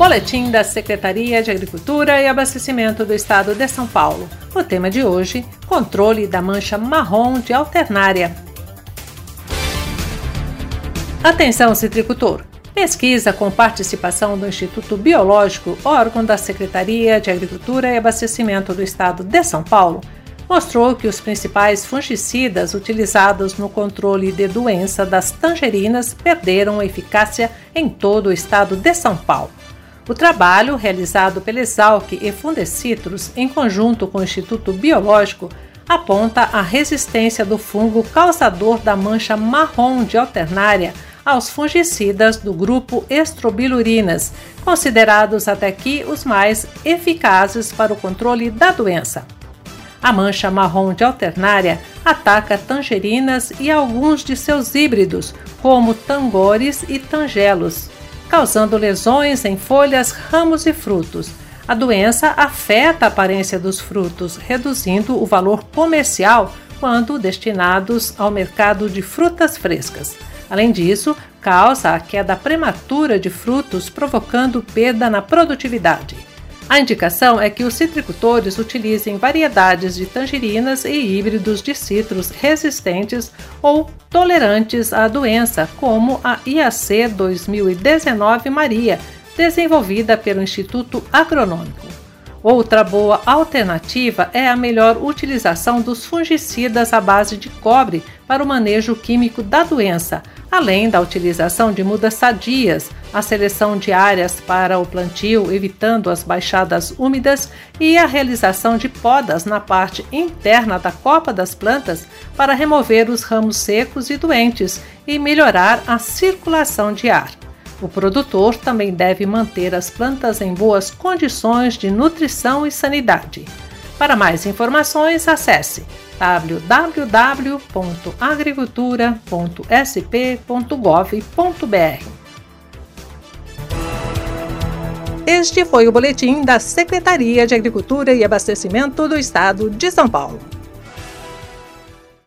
Boletim da Secretaria de Agricultura e Abastecimento do Estado de São Paulo. O tema de hoje: controle da mancha marrom de alternária. Atenção, citricultor! Pesquisa com participação do Instituto Biológico, órgão da Secretaria de Agricultura e Abastecimento do Estado de São Paulo, mostrou que os principais fungicidas utilizados no controle de doença das tangerinas perderam eficácia em todo o estado de São Paulo. O trabalho, realizado pela Exalc e Fundecitrus, em conjunto com o Instituto Biológico, aponta a resistência do fungo causador da mancha marrom de alternária aos fungicidas do grupo estrobilurinas, considerados até aqui os mais eficazes para o controle da doença. A mancha marrom de alternária ataca tangerinas e alguns de seus híbridos, como tangores e tangelos, causando lesões em folhas, ramos e frutos. A doença afeta a aparência dos frutos, reduzindo o valor comercial quando destinados ao mercado de frutas frescas. Além disso, causa a queda prematura de frutos, provocando perda na produtividade. A indicação é que os citricultores utilizem variedades de tangerinas e híbridos de citros resistentes ou tolerantes à doença, como a IAC 2019 Maria, desenvolvida pelo Instituto Agronômico. Outra boa alternativa é a melhor utilização dos fungicidas à base de cobre para o manejo químico da doença, além da utilização de mudas sadias, a seleção de áreas para o plantio, evitando as baixadas úmidas, e a realização de podas na parte interna da copa das plantas para remover os ramos secos e doentes e melhorar a circulação de ar. O produtor também deve manter as plantas em boas condições de nutrição e sanidade. Para mais informações, acesse www.agricultura.sp.gov.br. Este foi o boletim da Secretaria de Agricultura e Abastecimento do Estado de São Paulo.